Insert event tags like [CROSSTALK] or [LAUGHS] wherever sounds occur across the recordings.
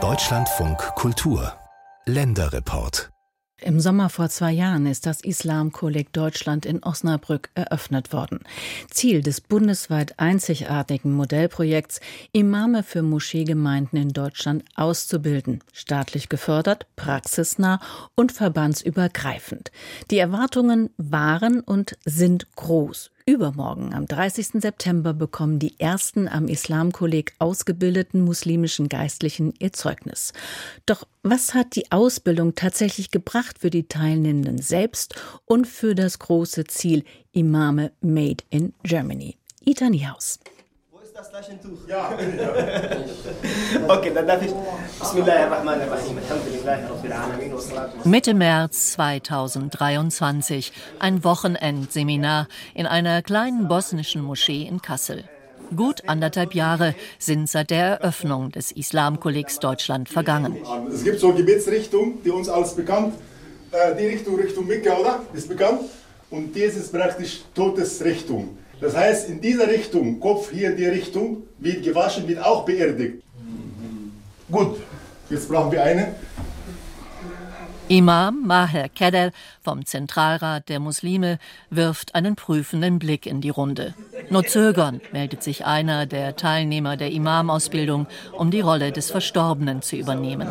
Deutschlandfunk Kultur Länderreport im Sommer vor zwei Jahren ist das Islamkolleg Deutschland in Osnabrück eröffnet worden. Ziel des bundesweit einzigartigen Modellprojekts, Imame für Moscheegemeinden in Deutschland auszubilden, staatlich gefördert, praxisnah und verbandsübergreifend. Die Erwartungen waren und sind groß. Übermorgen, am 30. September, bekommen die ersten am Islamkolleg ausgebildeten muslimischen Geistlichen ihr Zeugnis. Doch was hat die Ausbildung tatsächlich gebracht für die Teilnehmenden selbst und für das große Ziel Imame Made in Germany? Ita Niehaus das Taschentuch? Ja. [LAUGHS] okay, dann darf ich. Bismillahirrahmanirrahim. Mitte März 2023. Ein Wochenendseminar in einer kleinen bosnischen Moschee in Kassel. Gut anderthalb Jahre sind seit der Eröffnung des Islamkollegs Deutschland vergangen. Es gibt so Gebetsrichtung, die uns als bekannt, äh, die Richtung Richtung Mekka, oder? Ist bekannt. Und das ist praktisch Todesrichtung. Das heißt, in dieser Richtung, Kopf hier in die Richtung, wird gewaschen, wird auch beerdigt. Gut, jetzt brauchen wir eine. Imam Maher Kedel vom Zentralrat der Muslime wirft einen prüfenden Blick in die Runde. Nur zögernd meldet sich einer der Teilnehmer der Imamausbildung, um die Rolle des Verstorbenen zu übernehmen.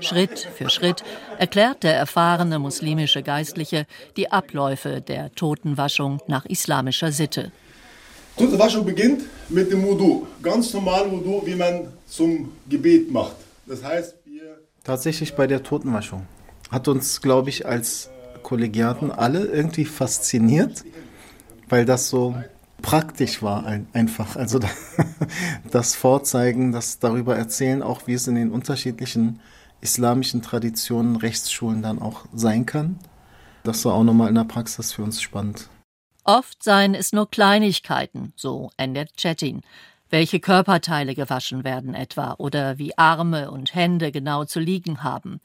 Schritt für Schritt erklärt der erfahrene muslimische Geistliche die Abläufe der Totenwaschung nach islamischer Sitte. Totenwaschung beginnt mit dem Wudu, ganz normal Wudu, wie man zum Gebet macht. Das heißt, wir tatsächlich bei der Totenwaschung hat uns, glaube ich, als Kollegiaten alle irgendwie fasziniert, weil das so praktisch war einfach. Also [LAUGHS] das Vorzeigen, das darüber erzählen, auch wie es in den unterschiedlichen islamischen Traditionen, Rechtsschulen dann auch sein kann. Das war auch nochmal in der Praxis für uns spannend. Oft seien es nur Kleinigkeiten, so endet Chetin. Welche Körperteile gewaschen werden etwa oder wie Arme und Hände genau zu liegen haben.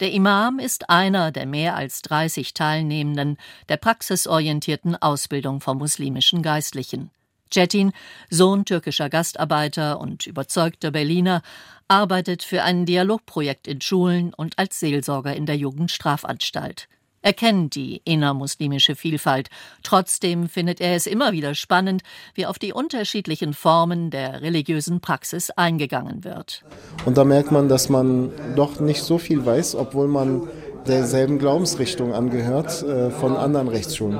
Der Imam ist einer der mehr als 30 Teilnehmenden der praxisorientierten Ausbildung von muslimischen Geistlichen. Cetin, Sohn türkischer Gastarbeiter und überzeugter Berliner, arbeitet für ein Dialogprojekt in Schulen und als Seelsorger in der Jugendstrafanstalt. Er kennt die innermuslimische Vielfalt. Trotzdem findet er es immer wieder spannend, wie auf die unterschiedlichen Formen der religiösen Praxis eingegangen wird. Und da merkt man, dass man doch nicht so viel weiß, obwohl man derselben Glaubensrichtung angehört äh, von anderen Rechtsschulen.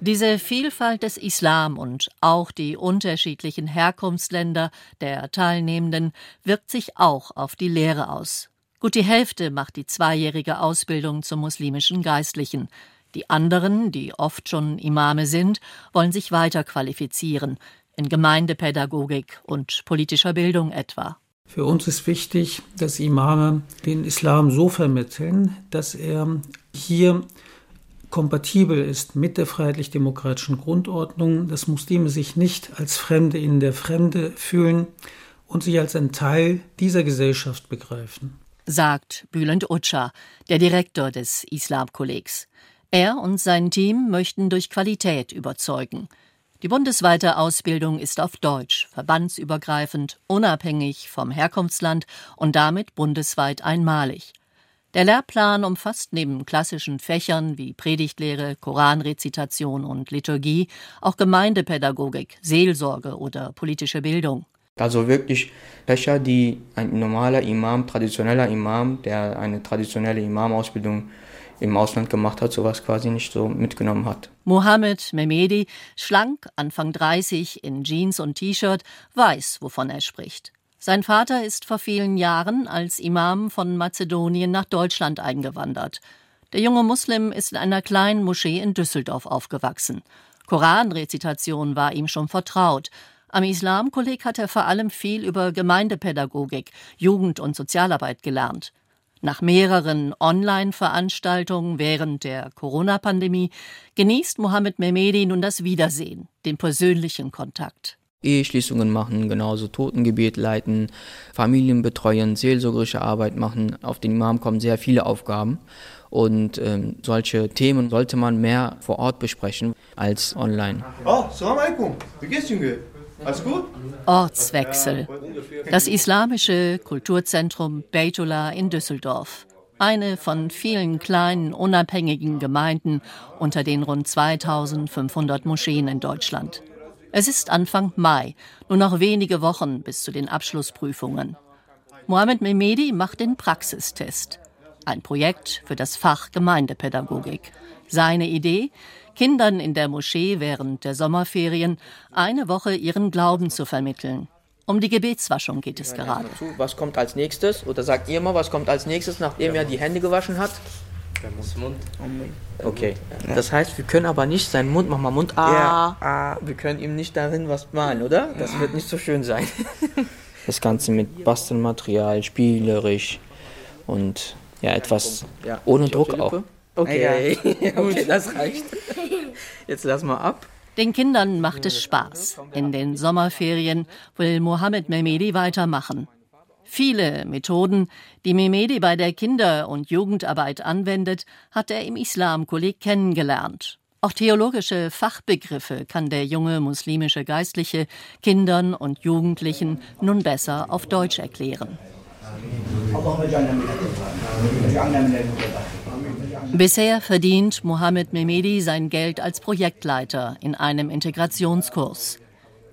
Diese Vielfalt des Islam und auch die unterschiedlichen Herkunftsländer der Teilnehmenden wirkt sich auch auf die Lehre aus. Gut die Hälfte macht die zweijährige Ausbildung zum muslimischen Geistlichen. Die anderen, die oft schon Imame sind, wollen sich weiter qualifizieren, in Gemeindepädagogik und politischer Bildung etwa. Für uns ist wichtig, dass Imame den Islam so vermitteln, dass er hier kompatibel ist mit der freiheitlich-demokratischen Grundordnung, dass Muslime sich nicht als Fremde in der Fremde fühlen und sich als ein Teil dieser Gesellschaft begreifen sagt Bülent Utscha, der Direktor des Islamkollegs. Er und sein Team möchten durch Qualität überzeugen. Die bundesweite Ausbildung ist auf Deutsch, verbandsübergreifend, unabhängig vom Herkunftsland und damit bundesweit einmalig. Der Lehrplan umfasst neben klassischen Fächern wie Predigtlehre, Koranrezitation und Liturgie auch Gemeindepädagogik, Seelsorge oder politische Bildung. Also wirklich Fächer, die ein normaler Imam, traditioneller Imam, der eine traditionelle Imamausbildung im Ausland gemacht hat, sowas quasi nicht so mitgenommen hat. Mohammed Mehmedi, schlank, Anfang 30, in Jeans und T-Shirt, weiß, wovon er spricht. Sein Vater ist vor vielen Jahren als Imam von Mazedonien nach Deutschland eingewandert. Der junge Muslim ist in einer kleinen Moschee in Düsseldorf aufgewachsen. Koranrezitation war ihm schon vertraut. Am Islamkolleg hat er vor allem viel über Gemeindepädagogik, Jugend- und Sozialarbeit gelernt. Nach mehreren Online-Veranstaltungen während der Corona-Pandemie genießt Mohammed Mehmedi nun das Wiedersehen, den persönlichen Kontakt. Eheschließungen machen, genauso Totengebet leiten, Familien betreuen, seelsorgerische Arbeit machen. Auf den Imam kommen sehr viele Aufgaben und ähm, solche Themen sollte man mehr vor Ort besprechen als online. Oh, salam alaikum. Wie geht's, Junge? Ortswechsel. Das islamische Kulturzentrum Beytullah in Düsseldorf. Eine von vielen kleinen, unabhängigen Gemeinden unter den rund 2500 Moscheen in Deutschland. Es ist Anfang Mai, nur noch wenige Wochen bis zu den Abschlussprüfungen. Mohamed Mehmedi macht den Praxistest. Ein Projekt für das Fach Gemeindepädagogik. Seine Idee, Kindern in der Moschee während der Sommerferien eine Woche ihren Glauben zu vermitteln. Um die Gebetswaschung geht es gerade. Was kommt als nächstes? Oder sagt ihr mal, was kommt als nächstes, nachdem er die Hände gewaschen hat? Das Mund. Okay. Das heißt, wir können aber nicht seinen Mund, mach mal Mund, ah, ah, wir können ihm nicht darin was malen, oder? Das wird nicht so schön sein. [LAUGHS] Das Ganze mit Bastelmaterial, spielerisch und ja, etwas ohne Druck auch. Okay, [LAUGHS] okay, das reicht. Jetzt lass mal ab. Den Kindern macht es Spaß. In den Sommerferien will Mohammed Mehmedi weitermachen. Viele Methoden, die Mehmedi bei der Kinder- und Jugendarbeit anwendet, hat er im Islamkolleg kennengelernt. Auch theologische Fachbegriffe kann der junge muslimische Geistliche Kindern und Jugendlichen nun besser auf Deutsch erklären. Bisher verdient Mohammed Mehmedi sein Geld als Projektleiter in einem Integrationskurs.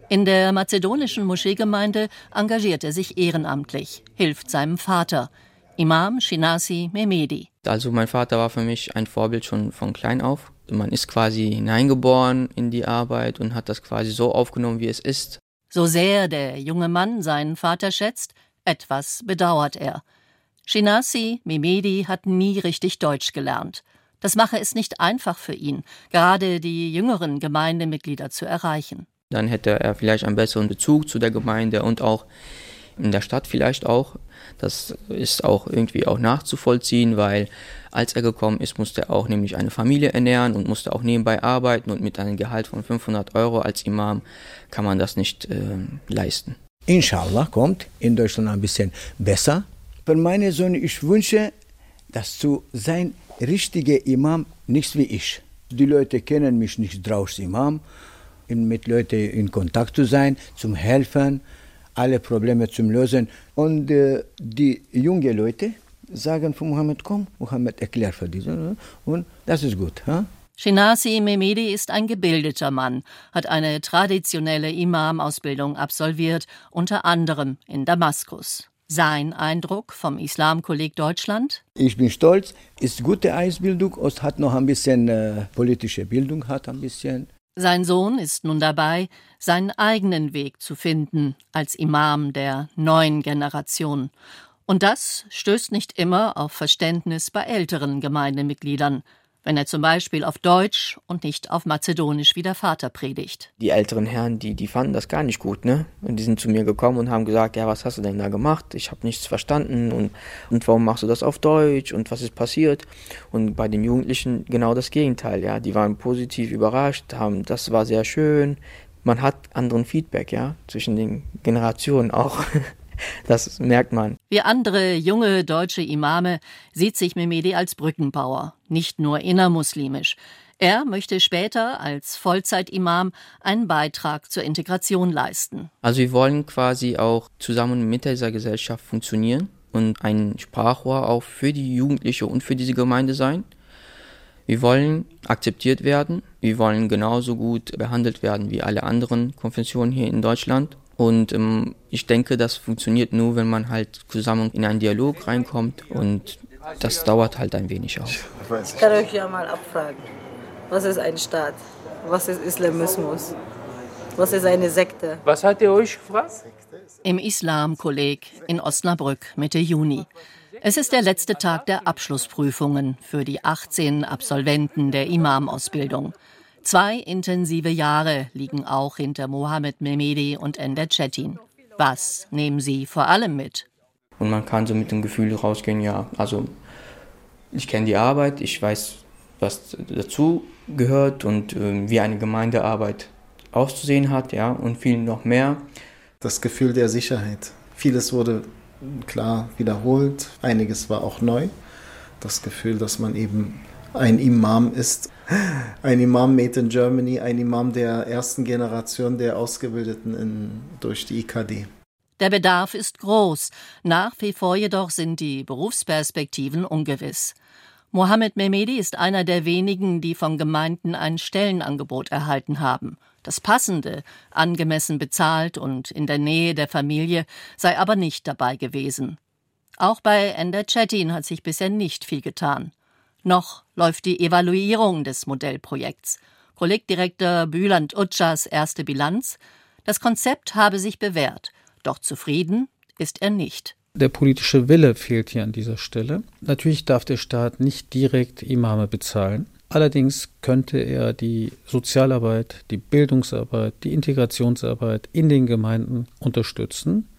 In der mazedonischen Moscheegemeinde engagiert er sich ehrenamtlich, hilft seinem Vater, Imam Shinasi Mehmedi. Also mein Vater war für mich ein Vorbild schon von klein auf. Man ist quasi hineingeboren in die Arbeit und hat das quasi so aufgenommen, wie es ist. So sehr der junge Mann seinen Vater schätzt, etwas bedauert er. Shinasi Mehmedi hat nie richtig Deutsch gelernt. Das mache es nicht einfach für ihn, gerade die jüngeren Gemeindemitglieder zu erreichen. Dann hätte er vielleicht einen besseren Bezug zu der Gemeinde und auch in der Stadt vielleicht auch. Das ist auch irgendwie auch nachzuvollziehen, weil als er gekommen ist, musste er auch nämlich eine Familie ernähren und musste auch nebenbei arbeiten und mit einem Gehalt von 500 Euro als Imam kann man das nicht äh, leisten. Inshallah kommt in Deutschland ein bisschen besser. Für meine Söhne, ich wünsche, dass zu sein richtiger Imam nicht wie ich. Die Leute kennen mich nicht draußen Imam mit Leuten in Kontakt zu sein, zum Helfen, alle Probleme zu lösen. Und äh, die jungen Leute sagen von Mohammed, komm, Mohammed erklärt für diese. Und das ist gut. Ha? Shinasi Mehmedi ist ein gebildeter Mann, hat eine traditionelle Imam-Ausbildung absolviert, unter anderem in Damaskus. Sein Eindruck vom Islamkolleg Deutschland? Ich bin stolz, ist gute Ausbildung, Ost hat noch ein bisschen äh, politische Bildung, hat ein bisschen. Sein Sohn ist nun dabei, seinen eigenen Weg zu finden als Imam der neuen Generation. Und das stößt nicht immer auf Verständnis bei älteren Gemeindemitgliedern wenn er zum Beispiel auf Deutsch und nicht auf Mazedonisch wie der Vater predigt. Die älteren Herren, die, die fanden das gar nicht gut, ne? Und die sind zu mir gekommen und haben gesagt, ja, was hast du denn da gemacht? Ich habe nichts verstanden und, und warum machst du das auf Deutsch und was ist passiert? Und bei den Jugendlichen genau das Gegenteil, ja. Die waren positiv überrascht, haben, das war sehr schön. Man hat anderen Feedback, ja, zwischen den Generationen auch. [LAUGHS] [LAUGHS] Das merkt man. Wie andere junge deutsche Imame sieht sich Mehmedi als Brückenbauer, nicht nur innermuslimisch. Er möchte später als Vollzeitimam einen Beitrag zur Integration leisten. Also wir wollen quasi auch zusammen mit dieser Gesellschaft funktionieren und ein Sprachrohr auch für die Jugendliche und für diese Gemeinde sein. Wir wollen akzeptiert werden, wir wollen genauso gut behandelt werden wie alle anderen Konfessionen hier in Deutschland. Und ähm, ich denke, das funktioniert nur, wenn man halt zusammen in einen Dialog reinkommt und das dauert halt ein wenig auch. Ich kann euch ja mal abfragen, was ist ein Staat? Was ist Islamismus? Was ist eine Sekte? Was hat ihr euch gefragt? Im Islamkolleg in Osnabrück Mitte Juni. Es ist der letzte Tag der Abschlussprüfungen für die 18 Absolventen der Imamausbildung. Zwei intensive Jahre liegen auch hinter Mohammed Mehmedi und Ender Cetin. Was nehmen Sie vor allem mit? Und man kann so mit dem Gefühl rausgehen, ja, also ich kenne die Arbeit, ich weiß, was dazu gehört und äh, wie eine Gemeindearbeit auszusehen hat, ja, und viel noch mehr. Das Gefühl der Sicherheit. Vieles wurde klar wiederholt, einiges war auch neu. Das Gefühl, dass man eben ein Imam ist, ein Imam made in Germany, ein Imam der ersten Generation der Ausgebildeten in, durch die IKD. Der Bedarf ist groß, nach wie vor jedoch sind die Berufsperspektiven ungewiss. Mohammed Mehmedi ist einer der wenigen, die von Gemeinden ein Stellenangebot erhalten haben. Das Passende, angemessen bezahlt und in der Nähe der Familie, sei aber nicht dabei gewesen. Auch bei Ender Chetin hat sich bisher nicht viel getan. Noch läuft die Evaluierung des Modellprojekts. Kollegdirektor Büland Utschas erste Bilanz. Das Konzept habe sich bewährt, doch zufrieden ist er nicht. Der politische Wille fehlt hier an dieser Stelle. Natürlich darf der Staat nicht direkt Imame bezahlen. Allerdings könnte er die Sozialarbeit, die Bildungsarbeit, die Integrationsarbeit in den Gemeinden unterstützen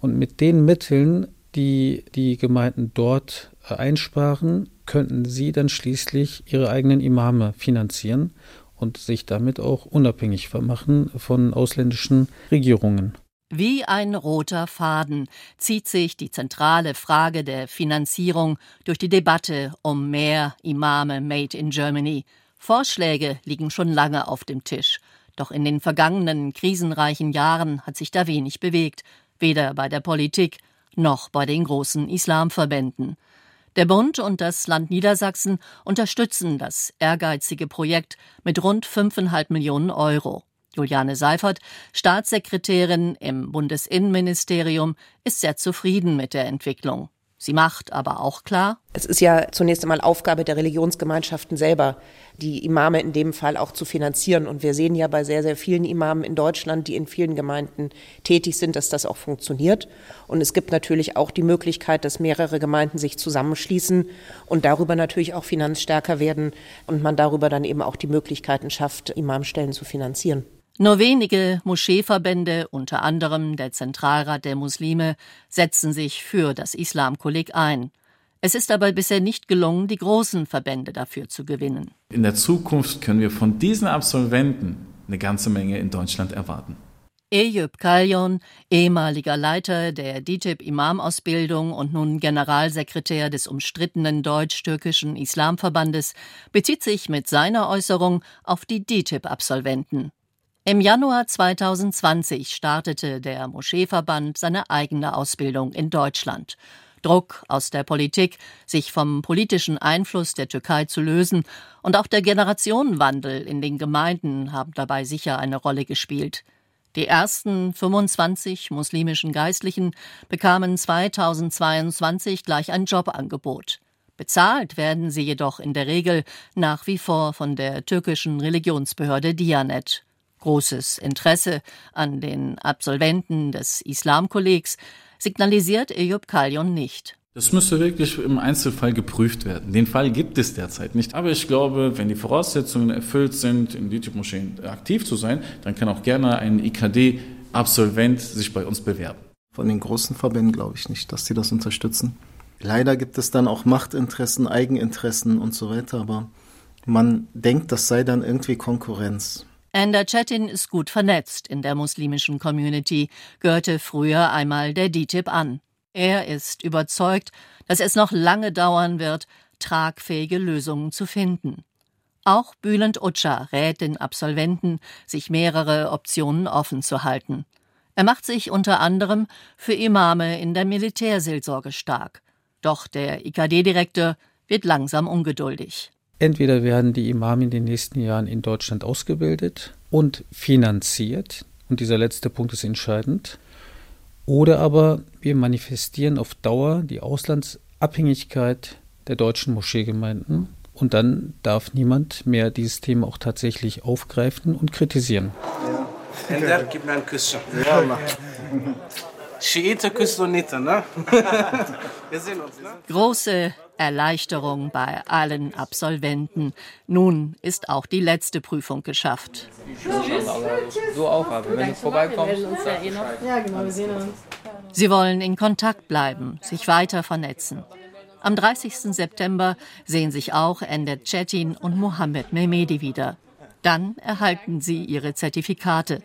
und mit den Mitteln, die die Gemeinden dort einsparen, könnten sie dann schließlich ihre eigenen Imame finanzieren und sich damit auch unabhängig machen von ausländischen Regierungen. Wie ein roter Faden zieht sich die zentrale Frage der Finanzierung durch die Debatte um mehr Imame made in Germany. Vorschläge liegen schon lange auf dem Tisch. Doch in den vergangenen krisenreichen Jahren hat sich da wenig bewegt, weder bei der Politik noch bei den großen Islamverbänden. Der Bund und das Land Niedersachsen unterstützen das ehrgeizige Projekt mit rund 5,5 Millionen Euro. Juliane Seifert, Staatssekretärin im Bundesinnenministerium, ist sehr zufrieden mit der Entwicklung. Sie macht aber auch klar, es ist ja zunächst einmal Aufgabe der Religionsgemeinschaften selber, die Imame in dem Fall auch zu finanzieren. Und wir sehen ja bei sehr, sehr vielen Imamen in Deutschland, die in vielen Gemeinden tätig sind, dass das auch funktioniert. Und es gibt natürlich auch die Möglichkeit, dass mehrere Gemeinden sich zusammenschließen und darüber natürlich auch finanzstärker werden und man darüber dann eben auch die Möglichkeiten schafft, Imamstellen zu finanzieren. Nur wenige Moscheeverbände, unter anderem der Zentralrat der Muslime, setzen sich für das Islamkolleg ein. Es ist aber bisher nicht gelungen, die großen Verbände dafür zu gewinnen. In der Zukunft können wir von diesen Absolventen eine ganze Menge in Deutschland erwarten. Eyüp Kalyon, ehemaliger Leiter der DITIB-Imamausbildung und nun Generalsekretär des umstrittenen deutsch-türkischen Islamverbandes, bezieht sich mit seiner Äußerung auf die DITIB-Absolventen. Im Januar 2020 startete der Moscheeverband seine eigene Ausbildung in Deutschland. Druck aus der Politik, sich vom politischen Einfluss der Türkei zu lösen, und auch der Generationenwandel in den Gemeinden haben dabei sicher eine Rolle gespielt. Die ersten 25 muslimischen Geistlichen bekamen 2022 gleich ein Jobangebot. Bezahlt werden sie jedoch in der Regel nach wie vor von der türkischen Religionsbehörde Dianet. Großes Interesse an den Absolventen des Islamkollegs signalisiert Eyüp Kalyon nicht. Das müsste wirklich im Einzelfall geprüft werden. Den Fall gibt es derzeit nicht. Aber ich glaube, wenn die Voraussetzungen erfüllt sind, in DITIB-Moscheen aktiv zu sein, dann kann auch gerne ein IKD-Absolvent sich bei uns bewerben. Von den großen Verbänden glaube ich nicht, dass sie das unterstützen. Leider gibt es dann auch Machtinteressen, Eigeninteressen und so weiter, aber man denkt, das sei dann irgendwie Konkurrenz. Ender Chetin ist gut vernetzt in der muslimischen Community, gehörte früher einmal der DITIB an. Er ist überzeugt, dass es noch lange dauern wird, tragfähige Lösungen zu finden. Auch Bülent Utscha rät den Absolventen, sich mehrere Optionen offen zu halten. Er macht sich unter anderem für Imame in der Militärseelsorge stark. Doch der IKD-Direktor wird langsam ungeduldig. Entweder werden die Imame in den nächsten Jahren in Deutschland ausgebildet und finanziert, und dieser letzte Punkt ist entscheidend, oder aber wir manifestieren auf Dauer die Auslandsabhängigkeit der deutschen Moscheegemeinden und dann darf niemand mehr dieses Thema auch tatsächlich aufgreifen und kritisieren. Ja. [LAUGHS] Schiite, Küssonite, ne? [LAUGHS] Wir sehen uns, ne? Große Erleichterung bei allen Absolventen. Nun ist auch die letzte Prüfung geschafft. Du auch, aber wenn du vorbeikommst. Ja, genau, wir sehen uns. Sie wollen in Kontakt bleiben, sich weiter vernetzen. Am 30. September sehen sich auch Ender Cetin und Mohammed Mehmedi wieder. Dann erhalten sie ihre Zertifikate.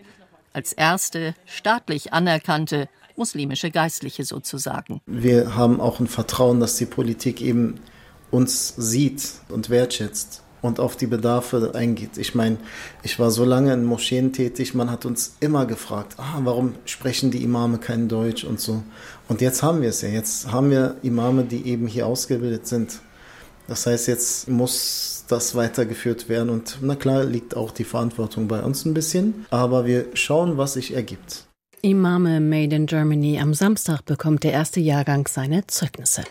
Als erste staatlich anerkannte muslimische Geistliche sozusagen. Wir haben auch ein Vertrauen, dass die Politik eben uns sieht und wertschätzt und auf die Bedarfe eingeht. Ich meine, ich war so lange in Moscheen tätig, man hat uns immer gefragt, ah, warum sprechen die Imame kein Deutsch und so. Und jetzt haben wir es ja. Jetzt haben wir Imame, die eben hier ausgebildet sind. Das heißt, jetzt muss das weitergeführt werden und na klar liegt auch die Verantwortung bei uns ein bisschen, aber wir schauen, was sich ergibt. Imame Made in Germany am Samstag bekommt der erste Jahrgang seine Zeugnisse.